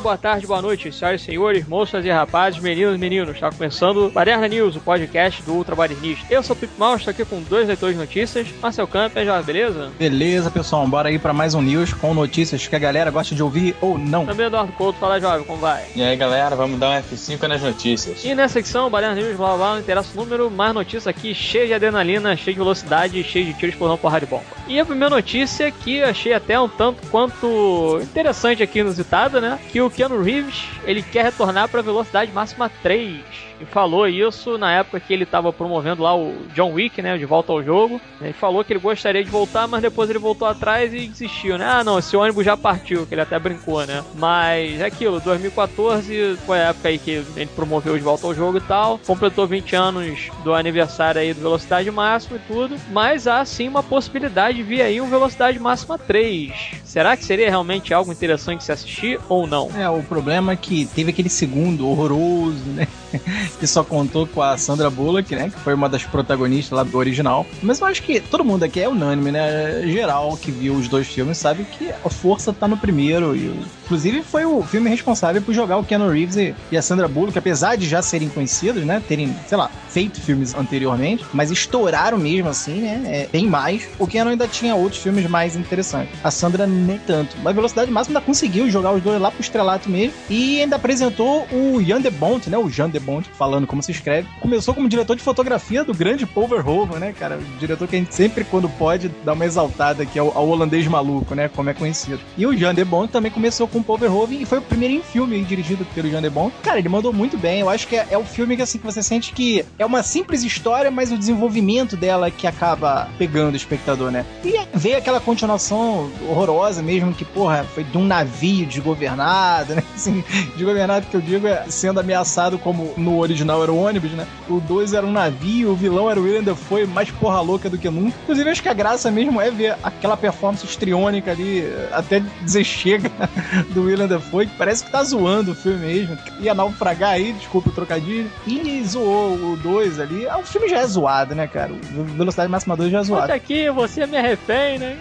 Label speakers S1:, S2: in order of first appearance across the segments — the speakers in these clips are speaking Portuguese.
S1: boa tarde, boa noite, senhoras e senhores, moças e rapazes, meninos e meninos. Está começando Baderna News, o podcast do Ultra Badernista. Eu sou o Pip Mal, estou aqui com dois leitores de notícias. Marcel Camper, já, beleza?
S2: Beleza, pessoal, bora aí para mais um news com notícias que a galera gosta de ouvir ou não.
S1: Também Eduardo Couto, fala jovem, como vai?
S3: E aí, galera, vamos dar um F5 nas notícias.
S1: E nessa secção, Baderna News, blá blá, não interessa o número, mais notícias aqui, cheia de adrenalina, cheia de velocidade, cheia de tiros por não porra de bomba. E a primeira notícia que achei até um tanto quanto interessante aqui, inusitada, né? Que o Keanu Reeves, ele quer retornar para velocidade máxima 3 e falou isso na época que ele estava promovendo lá o John Wick, né, de volta ao jogo. Ele falou que ele gostaria de voltar, mas depois ele voltou atrás e desistiu, né? Ah, não, esse ônibus já partiu, que ele até brincou, né? Mas é aquilo, 2014 foi a época aí que ele promoveu de volta ao jogo e tal. Completou 20 anos do aniversário aí do Velocidade Máxima e tudo. Mas há sim uma possibilidade de vir aí um Velocidade Máxima 3. Será que seria realmente algo interessante se assistir ou não?
S2: É, o problema é que teve aquele segundo horroroso, né? que só contou com a Sandra Bullock, né? Que foi uma das protagonistas lá do original. Mas eu acho que todo mundo aqui é unânime, né? Geral que viu os dois filmes sabe que a força tá no primeiro. E, inclusive, foi o filme responsável por jogar o Keanu Reeves e, a Sandra Bullock, apesar de já serem conhecidos, né? Terem, sei lá, feito filmes anteriormente, mas estouraram mesmo assim, né? É, bem mais. O Keanu ainda tinha outros filmes mais interessantes. A Sandra nem tanto. Mas Velocidade Máxima ainda conseguiu jogar os dois lá pro estrelato mesmo. E ainda apresentou o Jan de Bont, né? O Jan de Bont, falando como se escreve. Começou como diretor de fotografia do grande Paul Verhoeven, né, cara? O diretor que a gente sempre, quando pode, dá uma exaltada aqui ao, ao holandês maluco, né? Como é conhecido. E o Jan de Bont também começou com o Paul Verhoeven e foi o primeiro em filme dirigido pelo Jan de Bont. Cara, ele mandou muito bem. Eu acho que é, é o filme que, assim, que você sente que é uma simples história, mas o desenvolvimento dela que acaba pegando o espectador, né? E veio aquela continuação horrorosa mesmo, que, porra, foi de um navio desgovernado, né? Assim, desgovernado que eu digo é sendo ameaçado como no original era o ônibus, né? O 2 era um navio, o vilão era o William Dafoe, mais porra louca do que nunca. Inclusive, acho que a graça mesmo é ver aquela performance estriônica ali, até dizer chega, do William Dafoe, que parece que tá zoando o filme mesmo. Ia naufragar aí, desculpa o trocadilho. E zoou o 2 ali. O filme já é zoado, né, cara? Velocidade Máxima 2 já é zoado.
S1: Olha aqui, você me refém, né?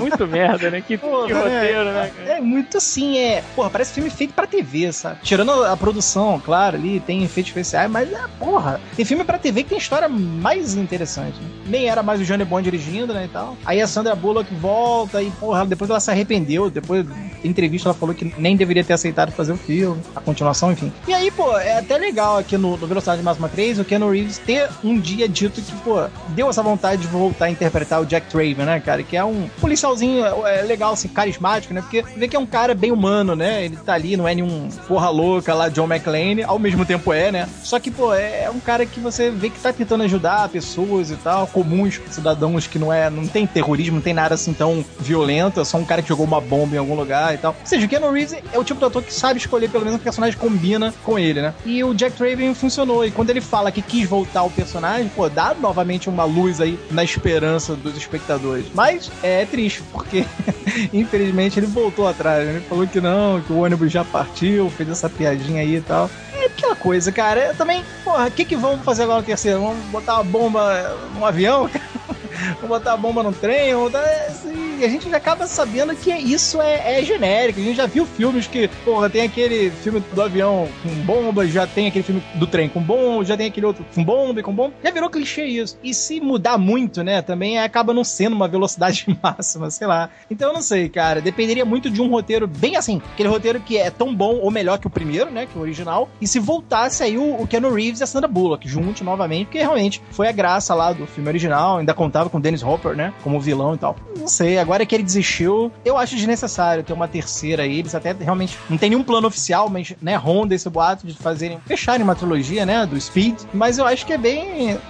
S1: Muito merda, né? Que, que roteiro, né?
S2: Cara? É muito assim, é. Porra, parece filme feito pra TV, sabe? Tirando a produção, claro, ali tem efeitos especiais, mas é, porra. Tem filme pra TV que tem história mais interessante. Né? Nem era mais o Johnny Bond dirigindo, né? E tal. Aí a Sandra Bullock volta e, porra, depois ela se arrependeu. Depois da entrevista ela falou que nem deveria ter aceitado fazer o filme, a continuação, enfim. E aí, pô, é até legal aqui no, no Velocidade Máxima 3 o Keanu Reeves ter um dia dito que, pô, deu essa vontade de voltar a interpretar o Jack Traven, né, cara? Que é um policialzinho é, é legal, assim, carismático, né? Porque vê que é um cara bem humano, né? Ele tá ali, não é nenhum porra louca lá, John McClane, ao mesmo tempo é, né? Só que, pô, é, é um cara que você vê que tá tentando ajudar pessoas e tal, comuns, cidadãos que não é, não tem terrorismo, não tem nada assim tão violento, é só um cara que jogou uma bomba em algum lugar e tal. Ou seja, o Keanu Reeves é o tipo de ator que sabe escolher pelo menos um personagem que combina com ele, né? E o Jack Traven funcionou. E quando ele fala que quis voltar ao personagem, pô, dá novamente uma luz aí na esperança dos espectadores. Mas é triste, porque infelizmente ele voltou atrás. Né? Ele falou que não, que o ônibus já partiu, fez essa piadinha aí e tal. É aquela coisa, cara. Eu também, porra, o que que vamos fazer agora no terceiro? Vamos botar uma bomba no avião? Vamos botar a bomba no trem? Vamos botar... Assim, a gente já acaba sabendo que isso é, é, genérico. A gente já viu filmes que, porra, tem aquele filme do avião com bomba, já tem aquele filme do trem com bomba, já tem aquele outro com bomba e com bomba. Já virou clichê isso. E se mudar muito, né, também acaba não sendo uma velocidade máxima, sei lá. Então eu não sei, cara. Dependeria muito de um roteiro bem assim. Aquele roteiro que é tão bom ou melhor que o primeiro, né, que o original. E se voltasse aí o, o Keanu Reeves e a Sandra Bullock juntos novamente, porque realmente foi a graça lá do filme original. Ainda contava com Dennis Hopper, né, como vilão e tal. Não sei, agora que ele desistiu, eu acho desnecessário ter uma terceira aí. Eles até realmente não tem nenhum plano oficial, mas, né, ronda esse boato de fazerem, fecharem uma trilogia, né, do Speed. Mas eu acho que é bem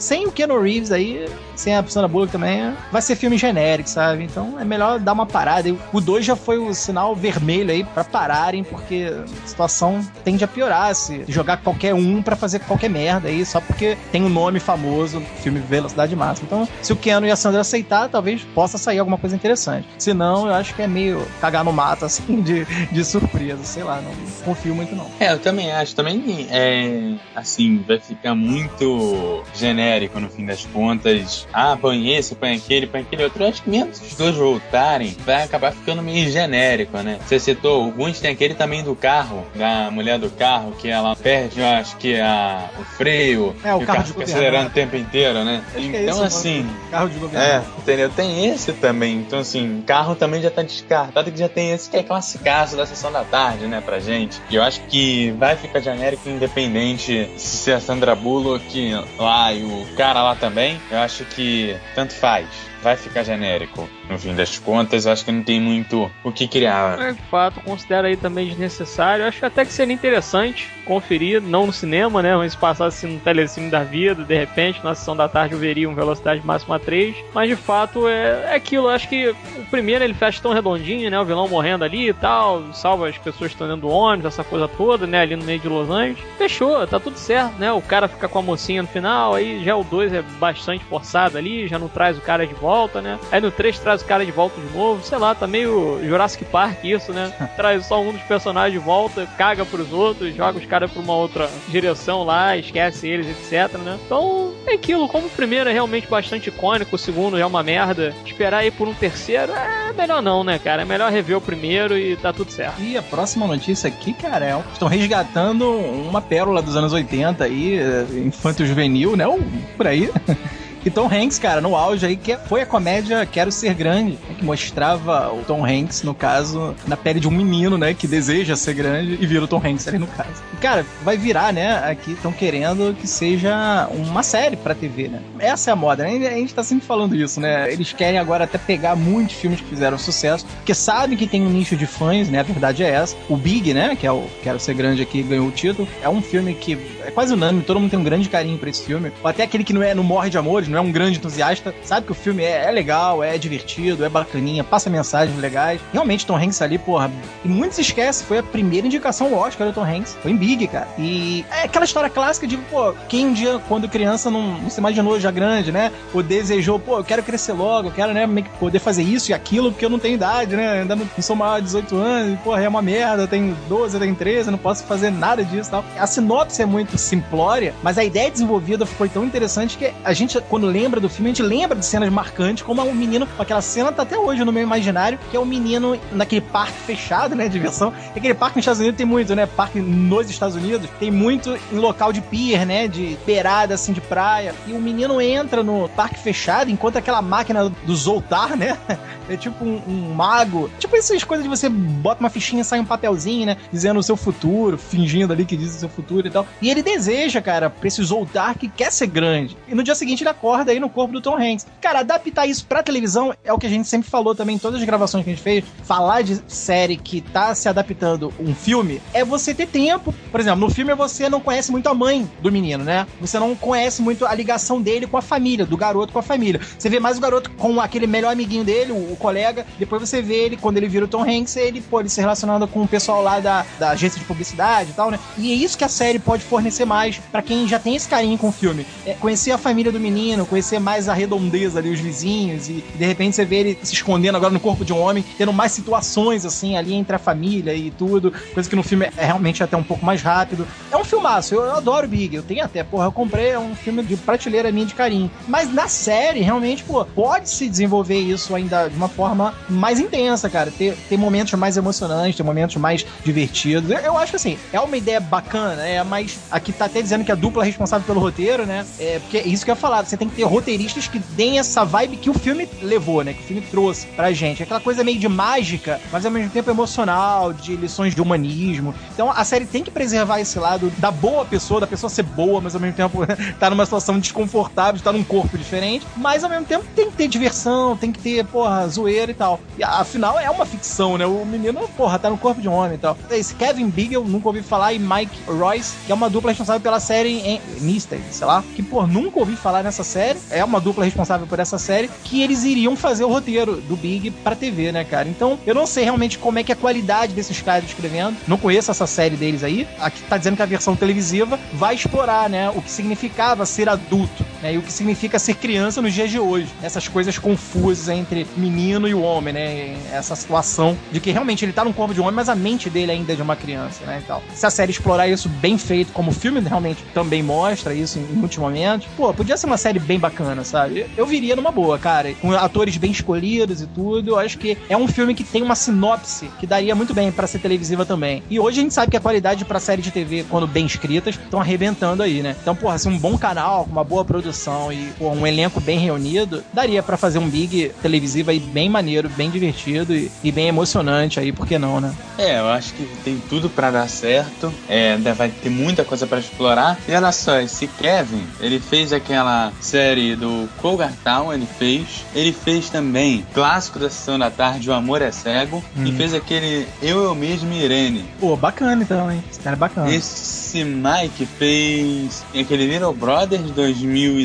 S2: sem o Keanu Reeves aí, sem a Sandra Bullock também, vai ser filme genérico, sabe? Então é melhor dar uma parada. O 2 já foi o sinal vermelho aí para pararem, porque a situação tende a piorar se jogar qualquer um para fazer qualquer merda aí, só porque tem um nome famoso, filme Velocidade Máxima. Então, se o Keanu e a Sandra aceitar, talvez possa sair alguma coisa interessante. Se não, eu acho que é meio cagar no mato, assim, de, de surpresa. Sei lá, não confio muito não.
S3: É, eu também acho. Também, é, assim, vai ficar muito genérico genérico no fim das contas. Ah, põe esse, põe aquele, põe aquele outro. Eu acho que mesmo se os dois voltarem, vai acabar ficando meio genérico, né? Você citou, alguns tem aquele também do carro, da mulher do carro, que ela perde, eu acho que a, o freio.
S2: É, o carro
S3: carro
S2: de
S3: fica acelerando o tempo inteiro, né?
S2: Acho é
S3: Então,
S2: o
S3: assim.
S2: Carro de governo.
S3: É, entendeu? Tem esse também. Então, assim, carro também já tá descartado, que já tem esse que é classicaço da sessão da tarde, né, pra gente. E eu acho que vai ficar genérico independente se ser a Sandra Bullock lá e o cara lá também. Eu acho que tanto faz. Vai ficar genérico. No fim das contas, acho que não tem muito o que criar.
S1: É, de fato, considero aí também desnecessário. Acho até que seria interessante conferir, não no cinema, né? Mas se passasse no telecine da vida, de repente, na sessão da tarde eu veria um velocidade máxima 3. Mas de fato é, é aquilo. Acho que o primeiro ele fecha tão redondinho, né? O vilão morrendo ali e tal, salva as pessoas que estão dentro do ônibus, essa coisa toda, né? Ali no meio de Los Angeles. Fechou, tá tudo certo, né? O cara fica com a mocinha no final, aí já o 2 é bastante forçado ali, já não traz o cara de volta, né? Aí no 3 traz o cara de volta de novo, sei lá, tá meio Jurassic Park isso, né? Traz só um dos personagens de volta, caga pros outros, joga os caras pra uma outra direção lá, esquece eles, etc, né? Então, é aquilo, como o primeiro é realmente bastante icônico, o segundo é uma merda, esperar aí por um terceiro é melhor não, né, cara? É melhor rever o primeiro e tá tudo certo.
S2: E a próxima notícia aqui, cara, é, estão resgatando uma pérola dos anos 80 aí, é, infanto juvenil, né? Ou por aí. E Tom Hanks, cara, no auge aí, que foi a comédia Quero Ser Grande, né, que mostrava o Tom Hanks, no caso, na pele de um menino, né, que deseja ser grande e vira o Tom Hanks ali no caso. E, cara, vai virar, né, aqui estão querendo que seja uma série pra TV, né. Essa é a moda, né, a gente tá sempre falando isso, né, eles querem agora até pegar muitos filmes que fizeram sucesso, porque sabem que tem um nicho de fãs, né, a verdade é essa. O Big, né, que é o Quero Ser Grande aqui, ganhou o título, é um filme que é quase unânime, todo mundo tem um grande carinho pra esse filme, ou até aquele que não é, não morre de amores, não é um grande entusiasta, sabe que o filme é, é legal, é divertido, é bacaninha, passa mensagens legais. Realmente, Tom Hanks ali, porra, e muitos esquecem, foi a primeira indicação ao Oscar do Tom Hanks, foi em Big, cara. E é aquela história clássica de, pô, quem um dia, quando criança, não, não se imaginou já grande, né? Ou desejou, pô, eu quero crescer logo, eu quero, né, poder fazer isso e aquilo, porque eu não tenho idade, né? Ainda não, não sou maior de 18 anos, e, porra, é uma merda, eu tenho 12, eu tenho 13, eu não posso fazer nada disso e tal. A sinopse é muito simplória, mas a ideia desenvolvida foi tão interessante que a gente, quando lembra do filme, a gente lembra de cenas marcantes, como o menino, aquela cena tá até hoje no meu imaginário, que é o menino naquele parque fechado, né, diversão. E aquele parque nos Estados Unidos tem muito, né, parque nos Estados Unidos, tem muito em local de pier, né, de beirada, assim, de praia. E o menino entra no parque fechado, enquanto aquela máquina do Zoltar, né, é tipo um, um mago. Tipo essas coisas de você bota uma fichinha, sai um papelzinho, né, dizendo o seu futuro, fingindo ali que diz o seu futuro e tal. E ele deseja, cara, pra esse Zoltar que quer ser grande. E no dia seguinte ele acorda aí no corpo do Tom Hanks. Cara, adaptar isso pra televisão é o que a gente sempre falou também em todas as gravações que a gente fez. Falar de série que tá se adaptando um filme é você ter tempo. Por exemplo, no filme você não conhece muito a mãe do menino, né? Você não conhece muito a ligação dele com a família, do garoto com a família. Você vê mais o garoto com aquele melhor amiguinho dele, o, o colega. Depois você vê ele, quando ele vira o Tom Hanks, ele, ele se relacionando com o pessoal lá da, da agência de publicidade e tal, né? E é isso que a série pode fornecer mais pra quem já tem esse carinho com o filme. É conhecer a família do menino, conhecer mais a redondeza ali, os vizinhos, e de repente você vê ele se escondendo agora no corpo de um homem, tendo mais situações assim ali entre a família e tudo, coisa que no filme é realmente até um pouco mais rápido. É um filmaço, eu, eu adoro Big, eu tenho até, porra, eu comprei é um filme de prateleira minha de carinho. Mas na série, realmente, pô, pode se desenvolver isso ainda de uma forma mais intensa, cara. Ter, ter momentos mais emocionantes, ter momentos mais divertidos. Eu, eu acho assim, é uma ideia bacana, é, mas aqui tá até dizendo que a dupla é responsável pelo roteiro, né? É, porque é isso que eu ia falar, você tem ter roteiristas que deem essa vibe que o filme levou, né? Que o filme trouxe pra gente. Aquela coisa meio de mágica, mas ao mesmo tempo emocional, de lições de humanismo. Então a série tem que preservar esse lado da boa pessoa, da pessoa ser boa, mas ao mesmo tempo tá numa situação desconfortável, de estar num corpo diferente. Mas ao mesmo tempo tem que ter diversão, tem que ter, porra, zoeira e tal. E afinal é uma ficção, né? O menino, porra, tá no corpo de um homem e tal. Esse Kevin eu nunca ouvi falar, e Mike Royce, que é uma dupla responsável pela série em Mister, sei lá, que, pô, nunca ouvi falar nessa série. É uma dupla responsável por essa série, que eles iriam fazer o roteiro do Big pra TV, né, cara? Então, eu não sei realmente como é que é a qualidade desses caras escrevendo. Não conheço essa série deles aí. Aqui tá dizendo que a versão televisiva vai explorar, né, o que significava ser adulto né? E o que significa ser criança nos dias de hoje. Essas coisas confusas entre menino e o homem, né? Essa situação de que realmente ele tá no corpo de um homem, mas a mente dele ainda é de uma criança, né? E tal. Se a série explorar isso bem feito, como o filme realmente também mostra isso em, muitos momentos, pô, podia ser uma série bem bacana, sabe? Eu viria numa boa, cara. Com atores bem escolhidos e tudo. Eu acho que é um filme que tem uma sinopse que daria muito bem para ser televisiva também. E hoje a gente sabe que a qualidade para série de TV, quando bem escritas, estão arrebentando aí, né? Então, porra, se um bom canal, uma boa produção e pô, um elenco bem reunido, daria para fazer um Big televisivo aí bem maneiro, bem divertido e, e, bem emocionante aí, por que não, né?
S3: É, eu acho que tem tudo para dar certo. É, vai ter muita coisa para explorar. E olha só, esse Kevin, ele fez aquela série do Cougar Town, ele fez. Ele fez também clássico da sessão da tarde, O Amor é Cego. Hum. E fez aquele Eu, Eu Mesmo Irene.
S2: Pô, bacana então, hein? Esse cara é bacana.
S3: Esse Mike fez aquele Little Brother de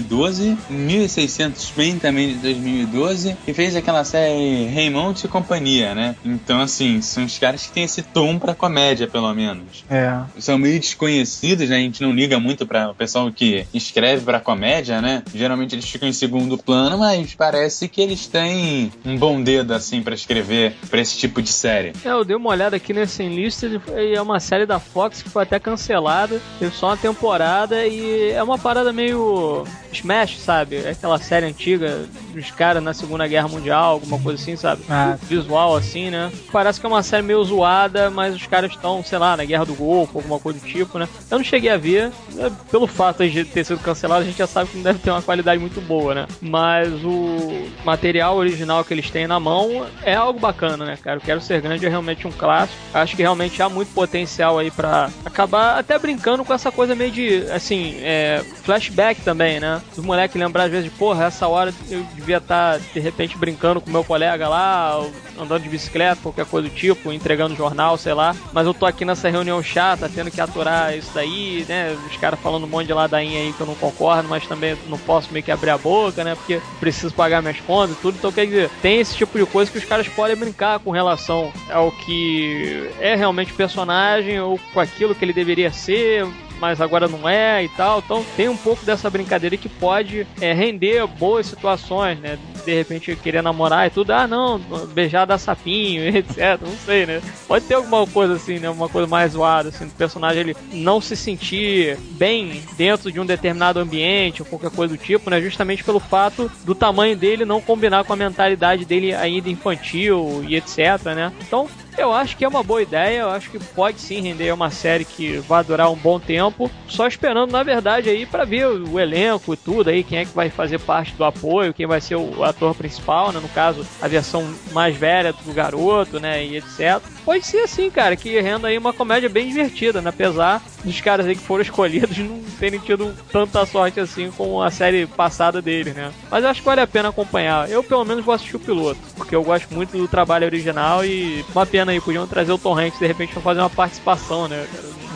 S3: 2012, 1600 Men também de 2012, e fez aquela série Raymond e Companhia, né? Então, assim, são os caras que têm esse tom pra comédia, pelo menos.
S2: É.
S3: São meio desconhecidos, né? A gente não liga muito para o pessoal que escreve pra comédia, né? Geralmente eles ficam em segundo plano, mas parece que eles têm um bom dedo, assim, para escrever pra esse tipo de série.
S1: É, eu dei uma olhada aqui nesse Enlisted, é uma série da Fox que foi até cancelada, teve só uma temporada e é uma parada meio Smash, sabe? É aquela série antiga dos caras na Segunda Guerra Mundial, alguma coisa assim, sabe? Ah. Visual assim, né? Parece que é uma série meio zoada, mas os caras estão, sei lá, na Guerra do Golfo, alguma coisa do tipo, né? Eu não cheguei a ver, né? pelo fato de ter sido cancelado, a gente já sabe que não deve ter uma qualidade muito boa, né? Mas o material original que eles têm na mão é algo bacana, né, cara? Eu Quero Ser Grande é realmente um clássico. Acho que realmente há muito potencial aí para acabar até brincando com essa coisa meio de, assim, é, flashback também, né? Os moleques lembrar às vezes, porra, essa hora eu devia estar, tá, de repente, brincando com meu colega lá, andando de bicicleta, qualquer coisa do tipo, entregando jornal, sei lá. Mas eu tô aqui nessa reunião chata, tendo que aturar isso daí, né? Os caras falando um monte de ladainha aí que eu não concordo, mas também não posso meio que abrir a boca, né? Porque preciso pagar minhas contas e tudo. Então, quer dizer, tem esse tipo de coisa que os caras podem brincar com relação ao que é realmente o personagem ou com aquilo que ele deveria ser, mas agora não é e tal. Então tem um pouco dessa brincadeira que pode é, render boas situações, né? De repente querer namorar e tudo, ah não, beijar da sapinho, etc. Não sei, né? Pode ter alguma coisa assim, né? Uma coisa mais zoada, assim, do personagem ele não se sentir bem dentro de um determinado ambiente ou qualquer coisa do tipo, né? Justamente pelo fato do tamanho dele não combinar com a mentalidade dele ainda infantil e etc, né? Então eu acho que é uma boa ideia, eu acho que pode sim render uma série que vai durar um bom tempo. Só esperando, na verdade, aí para ver o elenco e tudo aí, quem é que vai fazer parte do apoio, quem vai ser o ator principal, né? No caso, a versão mais velha do garoto, né? E etc. Pode ser assim, cara, que renda aí uma comédia bem divertida, né? Apesar dos caras aí que foram escolhidos não terem tido tanta sorte assim com a série passada dele, né? Mas eu acho que vale a pena acompanhar. Eu, pelo menos, vou assistir o piloto, porque eu gosto muito do trabalho original e uma pena aí, podiam trazer o Hanks de repente pra fazer uma participação, né?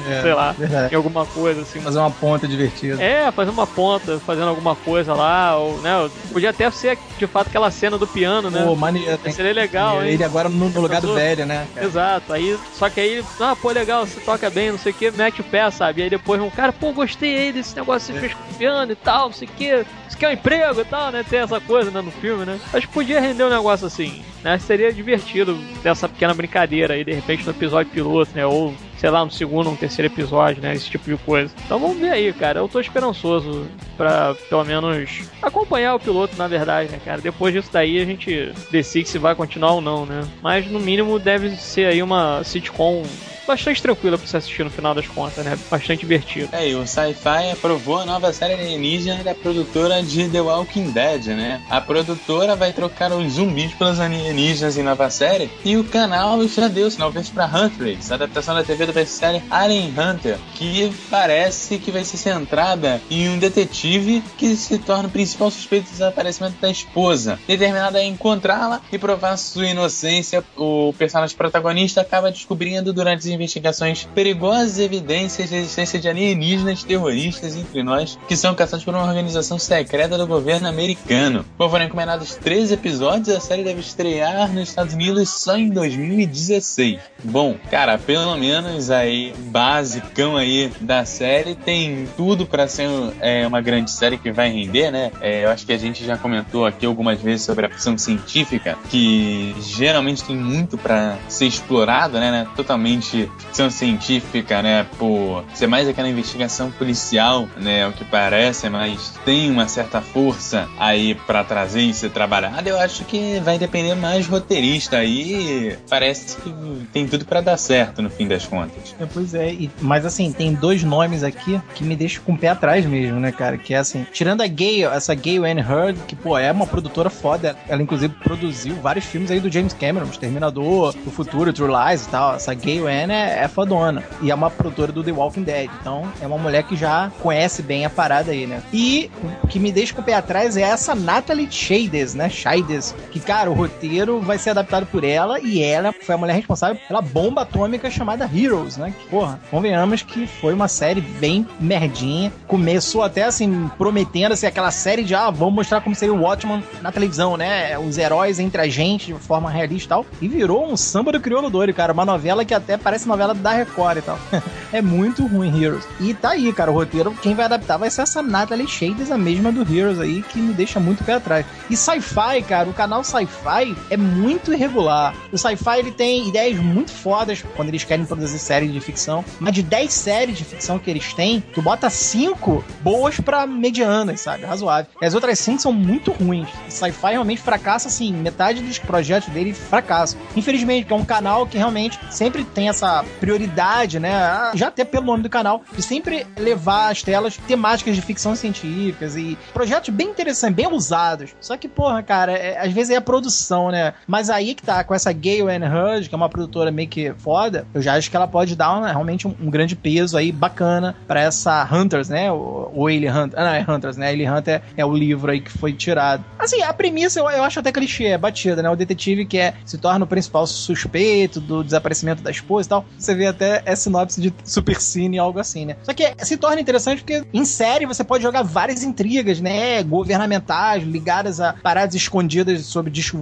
S1: É, sei lá, verdade. em alguma coisa assim.
S2: Fazer uma ponta divertida.
S1: É, fazer uma ponta, fazendo alguma coisa lá, ou, né? Podia até ser de fato aquela cena do piano, né?
S2: Pô, maneiro. Tem...
S1: Seria legal,
S2: hein? Ele agora no, no lugar do velho, né?
S1: Cara? Exato. Aí, só que aí, ah, pô, legal, você toca bem, não sei o que, mete o pé, sabe? E aí depois um cara, pô, gostei aí desse negócio que você fez com o piano e tal, não sei o que. Você quer um emprego e tal, né? Tem essa coisa, né, no filme, né? Acho que podia render um negócio assim, né? Seria divertido dessa pequena brincadeira aí, de repente, no episódio piloto, né? Ou sei lá, no segundo, no terceiro episódio, né? Esse tipo de coisa. Então vamos ver aí, cara. Eu tô esperançoso pra pelo menos acompanhar o piloto, na verdade, né, cara? Depois disso daí a gente decide se vai continuar ou não, né? Mas no mínimo deve ser aí uma sitcom bastante tranquila pra você assistir no final das contas, né? Bastante divertido.
S3: É, e o Sci-Fi aprovou a nova série alienígena da produtora de The Walking Dead, né? A produtora vai trocar os zumbis pelos alienígenas em nova série e o canal já deu sinal verde pra Huntress, a adaptação da TV da série Alien Hunter, que parece que vai ser centrada em um detetive que se torna o principal suspeito do desaparecimento da esposa. Determinada a encontrá-la e provar sua inocência, o personagem protagonista acaba descobrindo durante investigações perigosas evidências da existência de alienígenas terroristas entre nós que são caçados por uma organização secreta do governo americano. Bom, foram encomendados três episódios a série deve estrear nos Estados Unidos só em 2016. Bom, cara, pelo menos aí, basicão aí da série, tem tudo para ser é, uma grande série que vai render, né? É, eu acho que a gente já comentou aqui algumas vezes sobre a ficção científica, que geralmente tem muito para ser explorada, né, né? Totalmente ficção científica, né? Por ser mais aquela investigação policial, né? O que parece, mas tem uma certa força aí para trazer e ser trabalhada. Eu acho que vai depender mais roteirista aí. Parece que tem tudo para dar certo no fim das contas.
S2: É, pois é, e, mas assim, tem dois nomes aqui que me deixam com o pé atrás mesmo, né, cara? Que é assim, tirando a Gay, essa Gay Anne Hurd, que, pô, é uma produtora foda. Ela, inclusive, produziu vários filmes aí do James Cameron, Exterminador, O Futuro, True Lies e tal. Essa Gay Anne é, é fodona. E é uma produtora do The Walking Dead. Então, é uma mulher que já conhece bem a parada aí, né? E o que me deixa com o pé atrás é essa Natalie Shades, né? Shades. Que, cara, o roteiro vai ser adaptado por ela e ela foi a mulher responsável pela bomba atômica chamada Heroes, né? Que, porra, convenhamos que foi uma série bem merdinha. Começou até assim, prometendo assim, aquela série de ah, vamos mostrar como seria o Watchman na televisão, né? Os heróis entre a gente de forma realista e tal. E virou um samba do crioulo doido, cara. Uma novela que até parece novela da Record e tal. é muito ruim, Heroes. E tá aí, cara, o roteiro, quem vai adaptar vai ser essa Natalie Shades, a mesma do Heroes aí, que me deixa muito pé atrás. E Sci-Fi, cara, o canal Sci-Fi é muito irregular. O Sci-Fi, ele tem ideias muito fodas quando eles querem produzir séries de ficção. Mas de 10 séries de ficção que eles têm, tu bota 5 boas pra medianas, sabe? Razoável. E as outras 5 são muito ruins. O Sci-Fi realmente fracassa, assim, metade dos projetos dele fracassam. Infelizmente, é um canal que realmente sempre tem essa prioridade, né? Já até pelo nome do canal, de sempre levar às telas temáticas de ficção científicas e projetos bem interessantes, bem usados. Só que, porra, cara, é, às vezes é a produção, né? Mas aí que tá, com essa Gale Anne Hurd, que é uma produtora meio que foda, eu já acho que ela pode dar uma, realmente um, um, grande peso aí bacana para essa Hunters, né? O, Alien Hunter. Ah, não, é Hunters, né? Alien Hunter é, é, o livro aí que foi tirado. Assim, a premissa eu, eu acho até clichê, é batida, né? O detetive que é, se torna o principal suspeito do desaparecimento da esposa e tal. Você vê até é sinopse de Super Cine, algo assim, né? Só que se torna interessante porque em série você pode jogar várias intrigas, né? Governamentais, ligadas a paradas escondidas sobre discos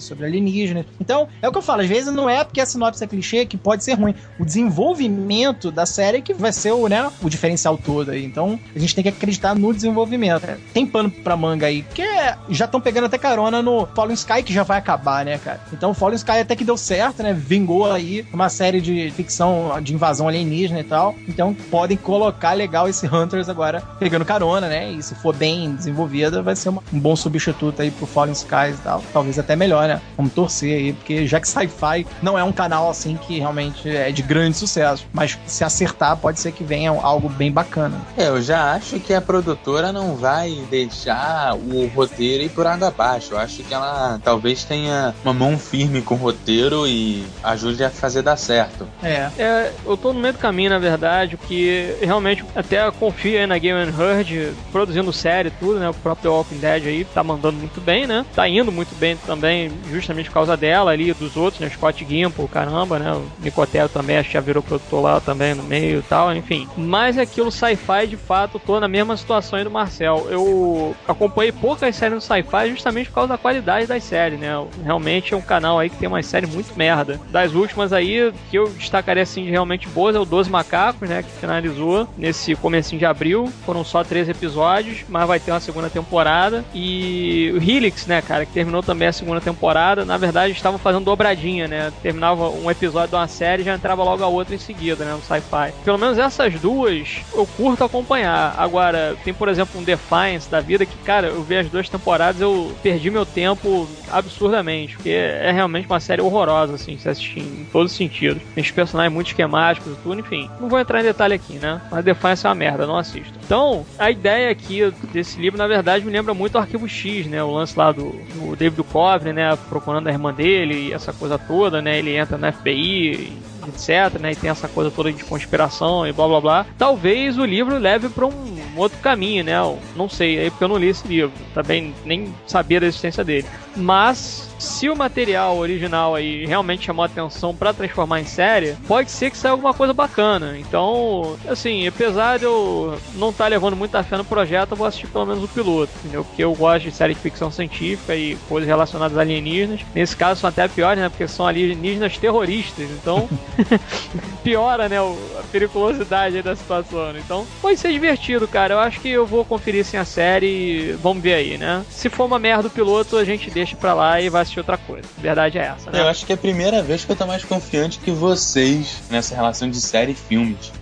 S2: sobre alienígenas. Então, é o que eu falo, às vezes não é porque a sinopse é clichê que pode ser ruim. O desenvolvimento da série é que vai ser o, né, o diferencial todo aí. Então, a gente tem que acreditar no desenvolvimento. Tem pano pra manga aí, porque já estão pegando até carona no Fallen Sky, que já vai acabar, né, cara? Então, Fallen Sky até que deu certo, né? Vingou aí uma série de ficção de invasão alienígena e tal. Então, podem colocar legal esse Hunters agora pegando carona, né? E se for bem desenvolvida, vai ser uma, um bom substituto aí pro Fallen Skies e tal. Talvez até melhor, né? Vamos torcer aí, porque já que Sci-Fi não é um canal assim que realmente é de grande sucesso, mas se acertar, pode ser que venha algo bem bacana.
S3: É, eu já acho que a produtora não vai deixar o roteiro ir por água abaixo. Eu acho que ela talvez tenha uma mão firme com o roteiro e ajude a fazer dar certo.
S1: É. é eu tô no meio do caminho, na verdade, que realmente até confio aí na Game Herd produzindo série e tudo, né? O próprio Walking Dead aí tá mandando muito bem, né? Tá indo muito bem também, justamente por causa dela ali, dos outros, né? Scott Gimple, caramba, né? O Nicotero também, acho que já virou produtor lá também no meio e tal, enfim. Mas aquilo sci-fi, de fato, tô na mesma situação aí do Marcel. Eu acompanhei poucas séries no sci-fi justamente por causa da qualidade das séries, né? Realmente é um canal aí que tem uma série muito merda. Das últimas aí, que eu destacaria assim de realmente boas é o 12 Macacos, né? Que finalizou nesse comecinho de abril. Foram só três episódios, mas vai ter uma segunda temporada. E o Helix, né, cara, que terminou também a segunda temporada. Na verdade, estavam fazendo dobradinha, né? Terminava um episódio de uma série e já entrava logo a outra em seguida, né? No sci-fi. Pelo menos essas duas eu curto acompanhar. Agora, tem, por exemplo, um Defiance da vida que, cara, eu vi as duas temporadas, eu perdi meu tempo absurdamente. Porque é realmente uma série horrorosa, assim, se assistir em todos os sentidos. Tem os personagens muito esquemáticos e tudo, enfim. Não vou entrar em detalhe aqui, né? Mas Defiance é uma merda, não assisto. Então, a ideia aqui desse livro, na verdade, me lembra muito o Arquivo X, né? O lance lá do, do David Duchovny, né? Procurando a irmã dele e essa coisa toda, né? Ele entra na FBI etc, né? E tem essa coisa toda de conspiração e blá blá blá. Talvez o livro leve para um outro caminho, né? não sei, aí porque eu não li esse livro, também nem sabia da existência dele. Mas se o material original aí realmente chamou atenção para transformar em série, pode ser que saia alguma coisa bacana. Então, assim, apesar de eu não estar tá levando muita fé no projeto, eu vou assistir pelo menos o piloto, entendeu? Porque eu gosto de série de ficção científica e coisas relacionadas a alienígenas. Nesse caso são até piores, né? Porque são alienígenas terroristas. Então, piora, né? A periculosidade da situação. Né? Então, pode ser divertido, cara. Eu acho que eu vou conferir sim a série e vamos ver aí, né? Se for uma merda o piloto, a gente deixa pra lá e vai assistir outra coisa. A verdade é essa, né?
S3: Eu acho que é a primeira vez que eu tô mais confiante que vocês nessa relação de série e filmes.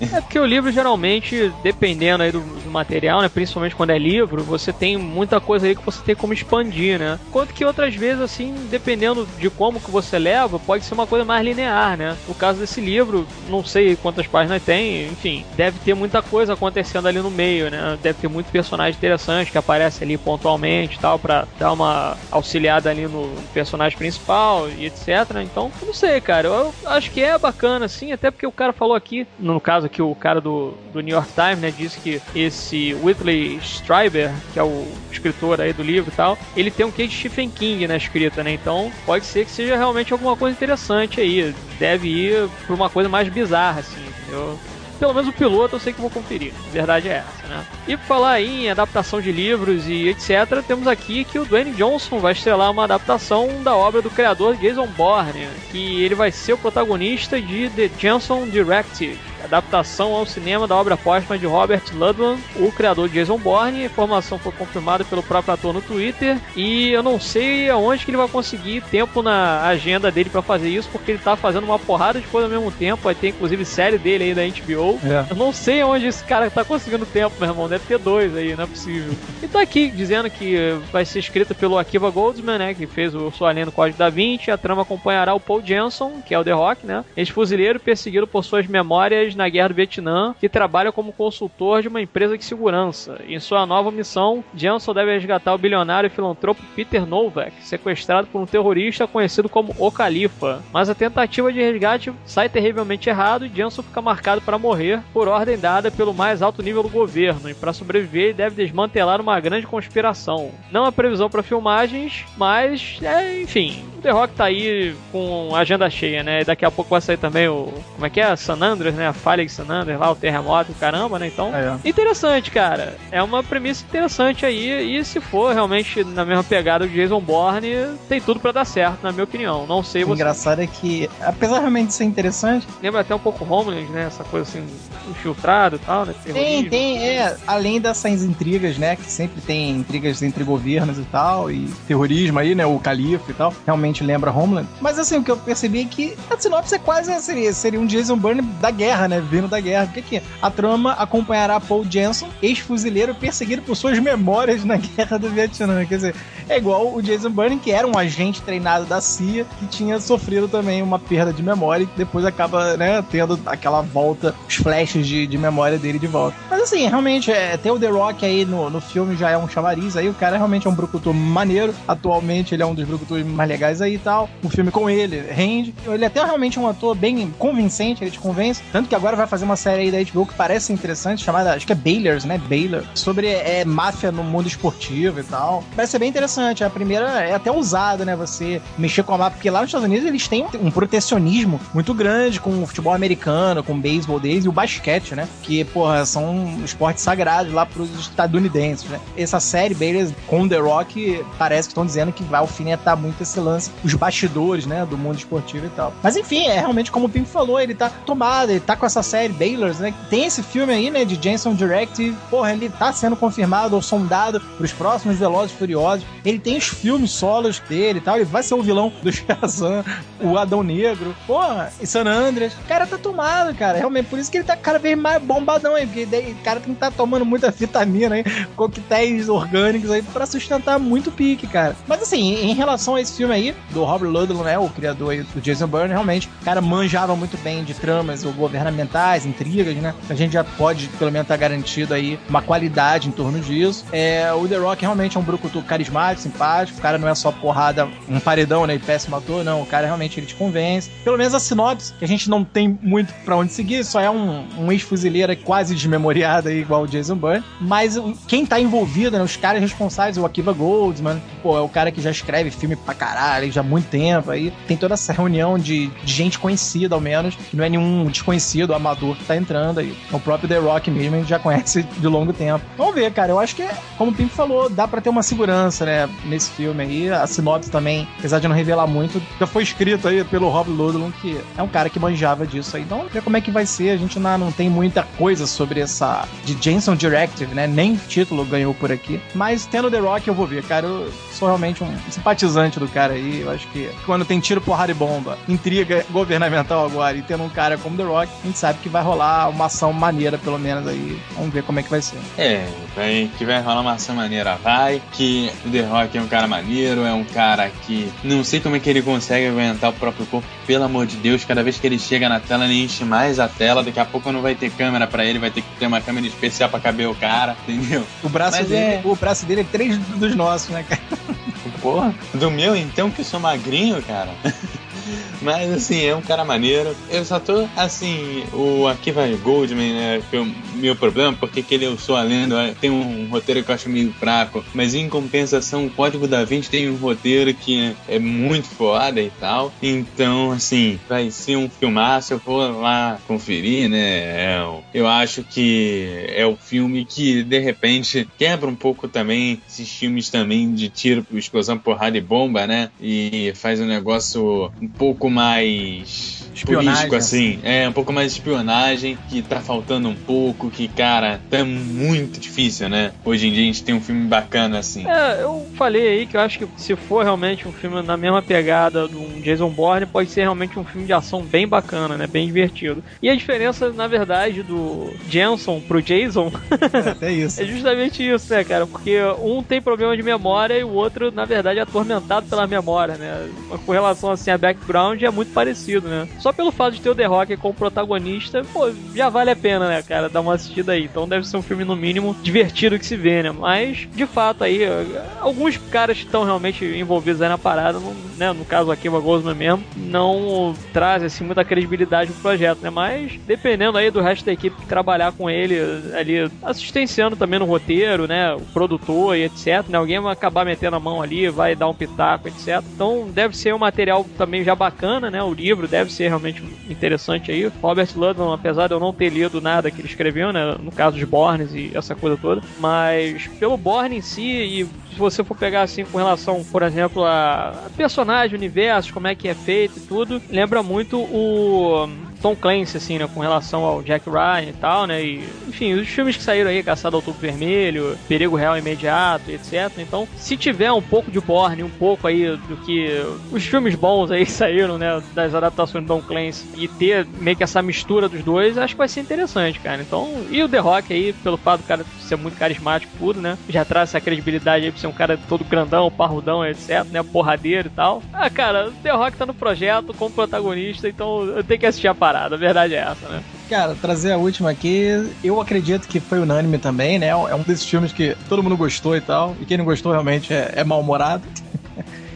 S1: É porque o livro geralmente, dependendo aí do, do, material, né, principalmente quando é livro, você tem muita coisa aí que você tem como expandir, né? Enquanto que outras vezes, assim, dependendo de como que você leva, pode ser uma coisa mais linear, né? No caso desse livro, não sei quantas páginas tem, enfim, deve ter muita coisa acontecendo ali no meio, né? Deve ter muito personagem interessante que aparece ali pontualmente e tal, pra dar uma auxiliada ali no personagem principal e etc. Então, não sei, cara, eu acho que é bacana, assim, até porque o cara falou aqui, no caso que o cara do, do New York Times, né, disse que esse Whitley Strieber, que é o escritor aí do livro e tal, ele tem um quê de Stephen King na escrita, né? Então pode ser que seja realmente alguma coisa interessante aí. Deve ir pra uma coisa mais bizarra, assim, entendeu? pelo menos o piloto eu sei que vou conferir. A verdade é essa, né? E por falar em adaptação de livros e etc., temos aqui que o Dwayne Johnson vai estrelar uma adaptação da obra do criador Jason Bourne, que ele vai ser o protagonista de The Johnson Directive adaptação ao cinema da obra póstuma de Robert Ludlum, o criador de Jason Bourne. A informação foi confirmada pelo próprio ator no Twitter e eu não sei aonde que ele vai conseguir tempo na agenda dele para fazer isso, porque ele tá fazendo uma porrada de coisa ao mesmo tempo. Vai ter inclusive série dele aí da HBO. É. Eu não sei aonde esse cara tá conseguindo tempo, meu irmão. Deve ter dois aí, não é possível. E tá aqui dizendo que vai ser escrita pelo Akiva Goldsman, né, que fez o Sua do Código da Vinci. A trama acompanhará o Paul Jensen, que é o The Rock, né, ex-fuzileiro perseguido por suas memórias na guerra do Vietnã, que trabalha como consultor de uma empresa de segurança. Em sua nova missão, Jansson deve resgatar o bilionário e filantropo Peter Novak, sequestrado por um terrorista conhecido como O Califa. Mas a tentativa de resgate sai terrivelmente errado e Jansson fica marcado para morrer por ordem dada pelo mais alto nível do governo. E para sobreviver, ele deve desmantelar uma grande conspiração. Não há previsão para filmagens, mas, é, enfim, o The Rock tá aí com agenda cheia, né? Daqui a pouco vai sair também o. Como é que é? San Andreas, né? Falha de San Andreas lá, o terremoto, caramba, né? Então, é. interessante, cara. É uma premissa interessante aí. E se for realmente na mesma pegada do Jason Bourne, tem tudo para dar certo, na minha opinião. Não sei você.
S2: O engraçado é que, apesar realmente de ser interessante.
S1: Lembra até um pouco Homeland, né? Essa coisa assim, infiltrado e tal, né?
S2: Tem, tem, é. Além dessas intrigas, né? Que sempre tem intrigas entre governos e tal, e terrorismo aí, né? O califa e tal. Realmente lembra Homeland. Mas assim, o que eu percebi é que a sinopse é quase seria, seria um Jason Bourne da guerra, né? Vindo da guerra. Porque que a trama acompanhará Paul Jensen, ex-fuzileiro perseguido por suas memórias na guerra do Vietnã. Quer dizer, é igual o Jason Bourne, que era um agente treinado da CIA, que tinha sofrido também uma perda de memória e depois acaba, né, tendo aquela volta, os flashes de, de memória dele de volta. Mas assim, realmente, é, ter o The Rock aí no, no filme já é um chamariz aí, o cara realmente é um brucutu maneiro, atualmente ele é um dos brucutus mais legais aí e tal. O filme com ele rende. Ele é até realmente um ator bem convincente, ele te convence. Tanto que agora vai fazer uma série aí da HBO que parece interessante, chamada, acho que é Baylors, né? Baylor. Sobre é, máfia no mundo esportivo e tal. Parece ser bem interessante. A primeira é até ousada, né? Você mexer com a máfia, porque lá nos Estados Unidos eles têm um protecionismo muito grande com o futebol americano, com o beisebol deles e o basquete, né? Que, porra, são esportes sagrados lá pros estadunidenses, né? Essa série, Baylors, com The Rock, parece que estão dizendo que vai alfinetar muito esse lance, os bastidores, né? Do mundo esportivo e tal. Mas enfim, é realmente como o Pim falou, ele tá tomado, ele tá com essa série Baylors, né? Tem esse filme aí, né? De Jensen Direct. Porra, ele tá sendo confirmado ou sondado pros próximos Velozes Furiosos. Ele tem os filmes solos dele e tal. Ele vai ser o vilão do Shazam, o Adão Negro. Porra, e San Andreas. O cara tá tomado, cara. Realmente, por isso que ele tá cada vez mais bombadão aí. Porque daí, o cara tem que tá tomando muita vitamina aí, coquetéis orgânicos aí pra sustentar muito pique, cara. Mas assim, em relação a esse filme aí, do Robert Ludlum, né? O criador aí do Jason Bourne, realmente, o cara manjava muito bem de tramas, o governamento intrigas, né? A gente já pode, pelo menos, estar tá garantido aí uma qualidade em torno disso. É, o The Rock realmente é um brucutu carismático, simpático. O cara não é só porrada, um paredão, né? E péssimo ator, não. O cara realmente ele te convence. Pelo menos a sinopse, que a gente não tem muito para onde seguir, só é um, um ex-fuzileiro quase desmemoriado aí, igual o Jason Bourne. Mas quem tá envolvido, né? Os caras responsáveis, o Akiva Goldsman, pô, é o cara que já escreve filme pra caralho, já há muito tempo aí. Tem toda essa reunião de, de gente conhecida, ao menos, que não é nenhum desconhecido, amador que tá entrando aí. O próprio The Rock mesmo a gente já conhece de longo tempo. Vamos ver, cara. Eu acho que, como o Pimp falou, dá para ter uma segurança, né, nesse filme aí. A sinopse também, apesar de não revelar muito, já foi escrito aí pelo Rob Ludlum, que é um cara que manjava disso aí. Então, ver como é que vai ser. A gente não, tem muita coisa sobre essa de Jensen Directive, né? Nem título ganhou por aqui. Mas tendo The Rock eu vou ver, cara. Eu sou realmente um simpatizante do cara aí. Eu acho que quando tem tiro, porrada e bomba, intriga governamental agora e tendo um cara como The Rock, gente sabe que vai rolar uma ação maneira, pelo menos aí. Vamos ver como é que vai ser.
S3: É, vai, que vai rolar uma ação maneira, vai. Que o The Rock é um cara maneiro, é um cara que não sei como é que ele consegue aguentar o próprio corpo. Pelo amor de Deus, cada vez que ele chega na tela, ele enche mais a tela. Daqui a pouco não vai ter câmera para ele, vai ter que ter uma câmera especial para caber o cara, entendeu?
S2: O braço, dele, é... o braço dele é três dos nossos, né, cara?
S3: Porra, do meu então, que sou magrinho, cara. Mas assim, é um cara maneiro. Eu só tô, assim, o Akiva Goldman, né? Foi o meu problema, porque que ele Eu Sou a Lenda tem um roteiro que eu acho meio fraco. Mas em compensação, o Código da Vinci tem um roteiro que é muito foda e tal. Então, assim, vai ser um filmaço. Eu vou lá conferir, né? É, eu acho que é o filme que, de repente, quebra um pouco também esses filmes também de tiro, explosão, porrada e bomba, né? E faz um negócio um pouco mais espionagem. político, assim. É, um pouco mais de espionagem, que tá faltando um pouco, que, cara, tá muito difícil, né? Hoje em dia a gente tem um filme bacana, assim.
S1: É, eu falei aí que eu acho que se for realmente um filme na mesma pegada de um Jason Bourne, pode ser realmente um filme de ação bem bacana, né? Bem divertido. E a diferença, na verdade, do Jensen pro Jason
S2: é, é isso.
S1: é justamente isso, né, cara? Porque um tem problema de memória e o outro, na verdade, é atormentado pela memória, né? Com relação assim a background é muito parecido, né? Só pelo fato de ter o The Rock como protagonista, pô, já vale a pena, né, cara, dar uma assistida aí. Então deve ser um filme, no mínimo, divertido que se vê, né? Mas, de fato, aí, alguns caras que estão realmente envolvidos aí na parada, não, né, no caso aqui, o Gosman mesmo, não trazem, assim, muita credibilidade pro projeto, né? Mas, dependendo aí do resto da equipe que trabalhar com ele ali, assistenciando também no roteiro, né, o produtor e etc, né? Alguém vai acabar metendo a mão ali, vai dar um pitaco, etc. Então, deve ser um material também já bacana, né? O livro deve ser realmente interessante aí. Robert Ludlum, apesar de eu não ter lido nada que ele escreveu, né? No caso de Bornes e essa coisa toda, mas pelo Borne em si e se você for pegar assim com relação, por exemplo, a personagem, universo, como é que é feito e tudo, lembra muito o Tom Clancy, assim, né, com relação ao Jack Ryan e tal, né, e, enfim, os filmes que saíram aí, Caçado ao Tubo Vermelho, Perigo Real Imediato, etc. Então, se tiver um pouco de Borne, um pouco aí do que os filmes bons aí saíram, né, das adaptações do Tom Clancy, e ter meio que essa mistura dos dois, acho que vai ser interessante, cara. Então, e o The Rock aí, pelo fato do cara ser muito carismático, tudo, né, já traz essa credibilidade aí pra ser um cara todo grandão, parrudão, etc, né, porradeiro e tal. Ah, cara, o The Rock tá no projeto como protagonista, então eu tenho que assistir a parada, a verdade é essa, né?
S2: Cara, trazer a última aqui, eu acredito que foi unânime também, né? É um desses filmes que todo mundo gostou e tal, e quem não gostou realmente é, é mal-humorado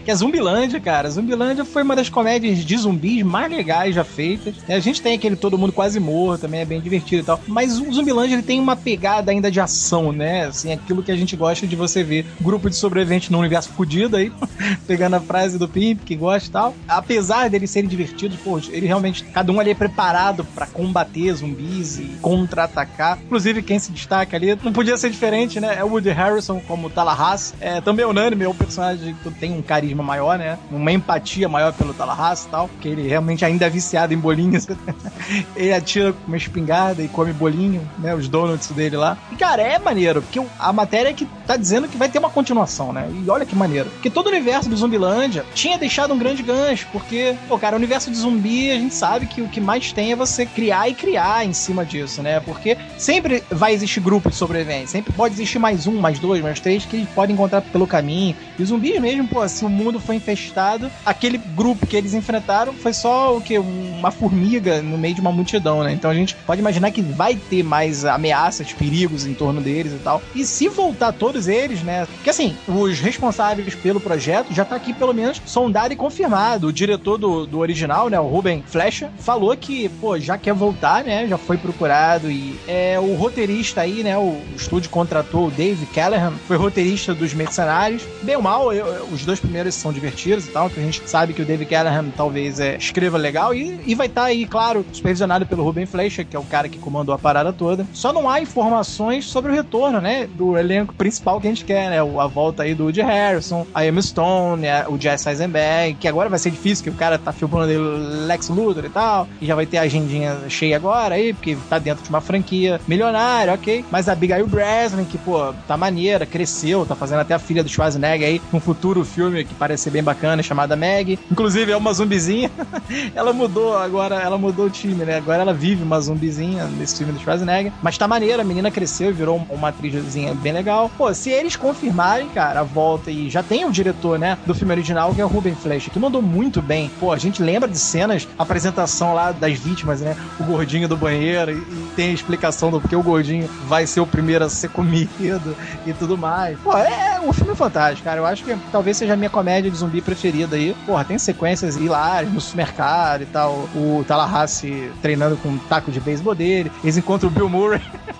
S2: que é Zumbilândia, cara. Zumbilândia foi uma das comédias de zumbis mais legais já feitas. A gente tem aquele Todo Mundo Quase Morto, também é bem divertido e tal. Mas o Zumbilândia ele tem uma pegada ainda de ação, né? Assim, aquilo que a gente gosta de você ver. Grupo de sobreviventes no universo fudido aí, pegando a frase do Pimp, que gosta e tal. Apesar deles serem divertidos, pô, ele realmente, cada um ali é preparado para combater zumbis e contra-atacar. Inclusive, quem se destaca ali, não podia ser diferente, né? É o Woody Harrison como Tallahassee. É também unânime, é um personagem que tem um carisma carisma maior, né? Uma empatia maior pelo Tallahassee e tal, que ele realmente ainda é viciado em bolinhos. ele atira com uma espingarda e come bolinho, né? Os donuts dele lá. E, cara, é maneiro, porque a matéria é que tá dizendo que vai ter uma continuação, né? E olha que maneiro. Porque todo o universo do Zumbilândia tinha deixado um grande gancho, porque, pô, cara, o universo de zumbi, a gente sabe que o que mais tem é você criar e criar em cima disso, né? Porque sempre vai existir grupos de sobreviventes, sempre pode existir mais um, mais dois, mais três que eles podem encontrar pelo caminho. E zumbis mesmo, pô, assim, o foi infestado. Aquele grupo que eles enfrentaram foi só o que? Uma formiga no meio de uma multidão, né? Então a gente pode imaginar que vai ter mais ameaças, perigos em torno deles e tal. E se voltar todos eles, né? Porque assim, os responsáveis pelo projeto já tá aqui pelo menos sondado e confirmado. O diretor do, do original, né? O Ruben Flecha, falou que, pô, já quer voltar, né? Já foi procurado e é o roteirista aí, né? O, o estúdio contratou o Dave Callahan, foi roteirista dos Mercenários. Bem ou mal, eu, os dois primeiros são divertidos e tal, que a gente sabe que o Dave Callahan talvez é, escreva legal e, e vai estar tá aí, claro, supervisionado pelo Ruben Fleischer, que é o cara que comandou a parada toda. Só não há informações sobre o retorno, né? Do elenco principal que a gente quer, né? A volta aí do Woody Harrison, a Emma Stone, né, o Jesse Eisenberg, que agora vai ser difícil, que o cara tá filmando Lex Luthor e tal, e já vai ter a agendinha cheia agora aí, porque tá dentro de uma franquia milionária, ok? Mas a Abigail Breslin, que, pô, tá maneira, cresceu, tá fazendo até a filha do Schwarzenegger aí, um futuro filme que parece bem bacana, chamada Meg. Inclusive, é uma zumbizinha. ela mudou agora, ela mudou o time, né? Agora ela vive uma zumbizinha nesse filme do Schwarzenegger. Mas tá maneira, a menina cresceu e virou uma atrizzinha bem legal. Pô, se eles confirmarem, cara, a volta e já tem o diretor, né, do filme original, que é o Ruben Fleischer, que mandou muito bem. Pô, a gente lembra de cenas, apresentação lá das vítimas, né? O gordinho do banheiro e, e tem a explicação do porquê o gordinho vai ser o primeiro a ser comido e tudo mais. Pô, é um filme fantástico, cara. Eu acho que talvez seja a minha comédia de zumbi preferida aí. Porra, tem sequências hilárias no supermercado e tal. O Tallahassee treinando com um taco de beisebol dele. Eles encontram o Bill Murray.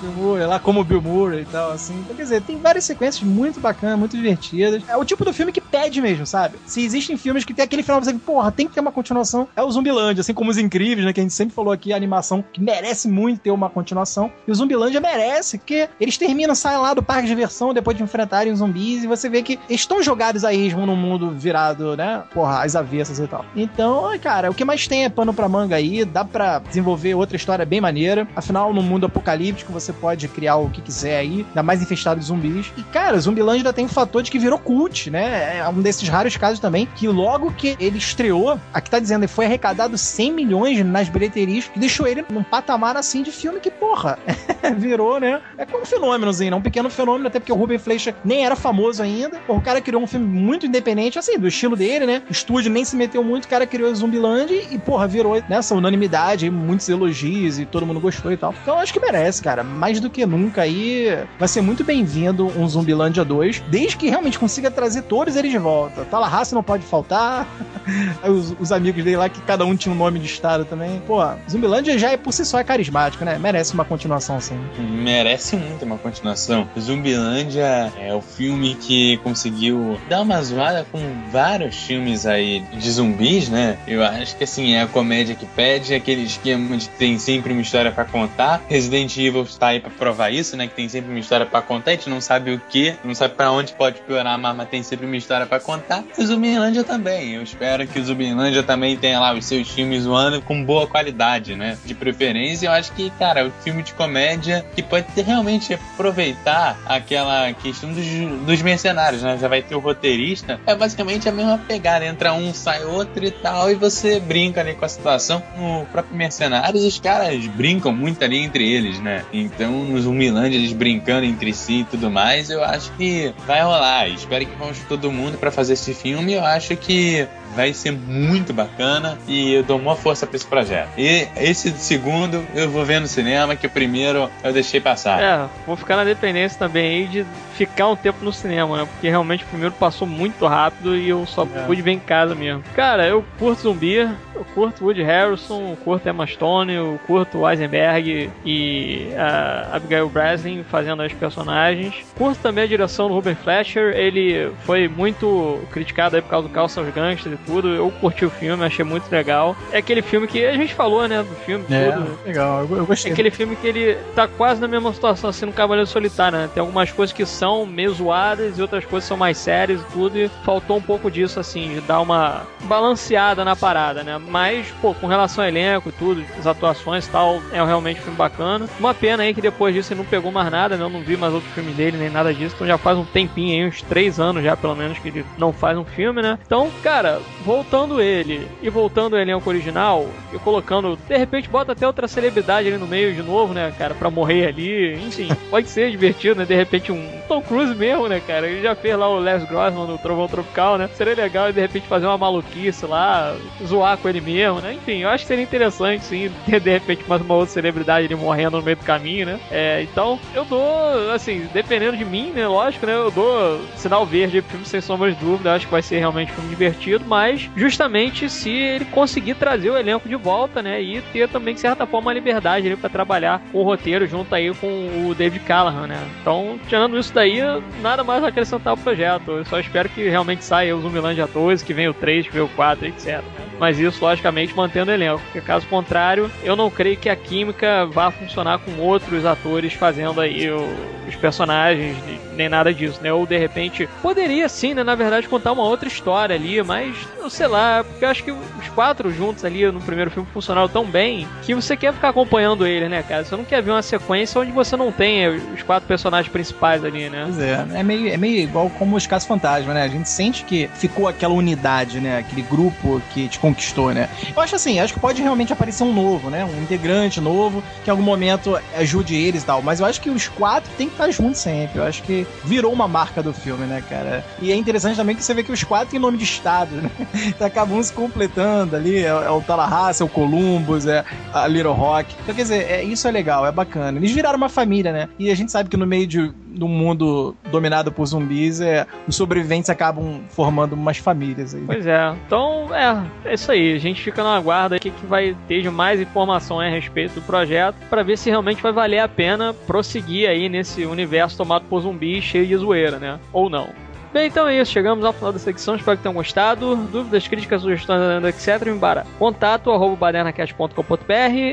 S2: Bill Murray, lá como Bill Murray e tal, assim. Então, quer dizer, tem várias sequências muito bacanas, muito divertidas. É o tipo do filme que pede mesmo, sabe? Se existem filmes que tem aquele final, você porra, tem que ter uma continuação, é o Zumbilândia, assim como os Incríveis, né, que a gente sempre falou aqui, a animação que merece muito ter uma continuação. E o Zumbilândia merece, porque eles terminam, saem lá do parque de diversão depois de enfrentarem os zumbis e você vê que estão jogados a esmo num mundo virado, né, porra, às avessas e tal. Então, cara, o que mais tem é pano pra manga aí, dá pra desenvolver outra história bem maneira. Afinal, no mundo apocalíptico, você pode criar o que quiser aí, ainda mais infestado de zumbis. E, cara, Zumbilândia tem um fator de que virou cult, né? É um desses raros casos também, que logo que ele estreou, aqui tá dizendo, ele foi arrecadado 100 milhões nas bilheterias, que deixou ele num patamar assim de filme que, porra, virou, né? É como um fenômenozinho, né? Um pequeno fenômeno, até porque o Ruben Fleischer nem era famoso ainda. O cara criou um filme muito independente, assim, do estilo dele, né? O estúdio nem se meteu muito, o cara criou Zumbilândia e, porra, virou nessa unanimidade, muitos elogios e todo mundo gostou e tal. Então acho que merece, cara. Mais do que nunca aí, vai ser muito bem-vindo um Zumbilândia 2, desde que realmente consiga trazer todos eles de volta. Tallahassee não pode faltar, os, os, amigos dele lá, que cada um tinha um nome de estado também. Pô, Zumbilândia já é por si só é carismático, né? Merece uma continuação, assim.
S3: Merece muito uma continuação. Zumbilândia é o filme que conseguiu dar uma zoada com vários filmes aí de zumbis, né? Eu acho que, assim, é a comédia que pede, aquele esquema de tem sempre uma história para contar. Resident Evil está aí pra provar isso, né? Que tem sempre uma história para contar, a gente não sabe o que, não sabe para onde pode piorar, mas tem sempre uma história para contar. E Zumbilândia também. Eu espero que o Zumbilândia também tenha lá os seus filmes zoando com boa qualidade, né? De preferência, eu acho que, cara, o filme de comédia que pode ter, realmente aproveitar aquela questão dos, dos mercenários, né? Já vai ter o roteirista. É basicamente a mesma pegada. Entra um, sai outro e tal, e você brinca ali com a situação. No próprio Mercenários, os caras brincam muito ali entre eles, né? Então, nos Zumbilândia, eles brincando entre si e tudo mais, eu acho que vai rolar. Espero que vamos todo mundo para fazer esse filme. Eu acho que vai ser muito bacana e eu dou uma força para esse projeto. E esse segundo eu vou ver no cinema, que o primeiro eu deixei passar.
S1: É, vou ficar na dependência também aí de ficar um tempo no cinema, né? Porque realmente o primeiro passou muito rápido e eu só é. pude ver em casa mesmo. Cara, eu curto zumbi, eu curto Woody Harrison, eu curto Emma Stone, eu curto Eisenberg e a Abigail Breslin fazendo as personagens. Curto também a direção do Ruben Fletcher, ele foi muito criticado aí por causa do Calça aos Gangsters e tudo. Eu curti o filme, achei muito legal. É aquele filme que a gente falou, né, do filme,
S2: é,
S1: tudo.
S2: legal, eu, eu gostei.
S1: É aquele filme que ele tá quase na mesma situação assim no Cavaleiro Solitário, né? Tem algumas coisas que são meio zoadas e outras coisas são mais sérias e tudo. E faltou um pouco disso, assim, de dar uma balanceada na parada, né? Mas, pô, com relação ao elenco e tudo, as atuações e tal, é realmente um filme bacana. Uma pena aí que depois disso ele não pegou mais nada, né? Eu não vi mais outro filme dele, nem nada disso. Então já faz um tempinho aí, uns três anos já, pelo menos, que ele não faz um filme, né? Então, cara, voltando ele e voltando o elenco original, e colocando, de repente, bota até outra celebridade ali no meio de novo, né, cara, pra morrer ali. Enfim, pode ser divertido, né? De repente, um Tom Cruise mesmo, né, cara? Ele já fez lá o Les Grossman no Trovão Tropical, né? Seria legal de repente fazer uma maluquice lá, zoar com ele mesmo, né? Enfim, eu acho que seria interessante, sim, ter de repente mais uma outra celebridade ali morrendo no meio do caminho, né? É, então, eu dou, assim, dependendo de mim, né? Lógico, né? Eu dou sinal verde pro filme sem sombra de dúvida. Acho que vai ser realmente um filme divertido, mas justamente se ele conseguir trazer o elenco de volta, né? E ter também, de certa forma, a liberdade ali para trabalhar com o roteiro junto aí com o David Callahan, né? Então, tirando isso daí, nada mais acrescentar ao projeto. Eu só espero que realmente saia o Zumbiland 2, que vem o 3, que vem o 4, etc. Mas isso, logicamente, mantendo o elenco. Porque caso contrário, eu não creio que a química vá funcionar com outros atores fazendo aí o, os personagens, nem nada disso, né? Ou de repente, poderia sim, né? Na verdade, contar uma outra história ali, mas sei lá, porque eu acho que os quatro juntos ali no primeiro filme funcionaram tão bem que você quer ficar acompanhando eles, né, cara? Você não quer ver uma sequência onde você não tem os quatro personagens principais ali, né?
S2: Pois é, é meio, é meio igual como os casos fantasma, né? A gente sente que ficou aquela unidade, né? Aquele grupo que te conquistou, né? Eu acho assim, acho que pode realmente aparecer um novo, né? Um integrante novo que em algum momento ajude eles e tal. Mas eu acho que os quatro tem que estar juntos sempre. Eu acho que virou uma marca do filme, né, cara? E é interessante também que você vê que os quatro têm nome de estado, né? Então acabam se completando ali. É, é o Tallahassee, é o Columbus, é a Little Rock. Então, quer dizer, é, isso é legal, é bacana. Eles viraram uma família, né? E a gente sabe que no meio de, um mundo dominado por zumbis, é, os sobreviventes acabam formando umas famílias aí.
S1: Pois é. Então, é, é isso aí. A gente fica na guarda que, que vai ter de mais informações a respeito do projeto para ver se realmente vai valer a pena prosseguir aí nesse universo tomado por zumbis cheio de zoeira, né? Ou não. Bem, então é isso. Chegamos ao final da secção. Espero que tenham gostado. Dúvidas, críticas, sugestões, etc. Me para contato arroba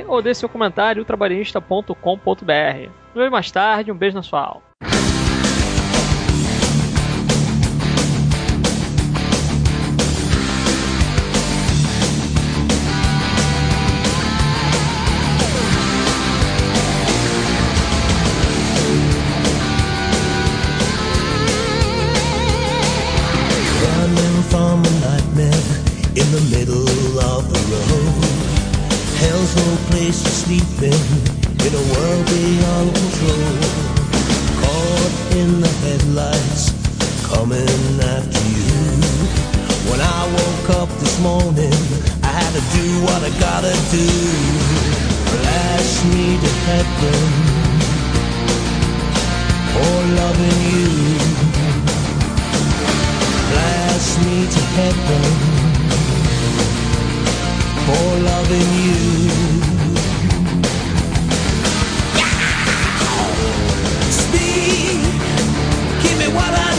S1: ou dê seu comentário trabalhista.com.br. Nos vemos mais tarde. Um beijo na sua alma.
S4: Morning, I had to do what I gotta do. Blast me to heaven for loving you blast me to heaven for loving you. yeah! Speed, give me what I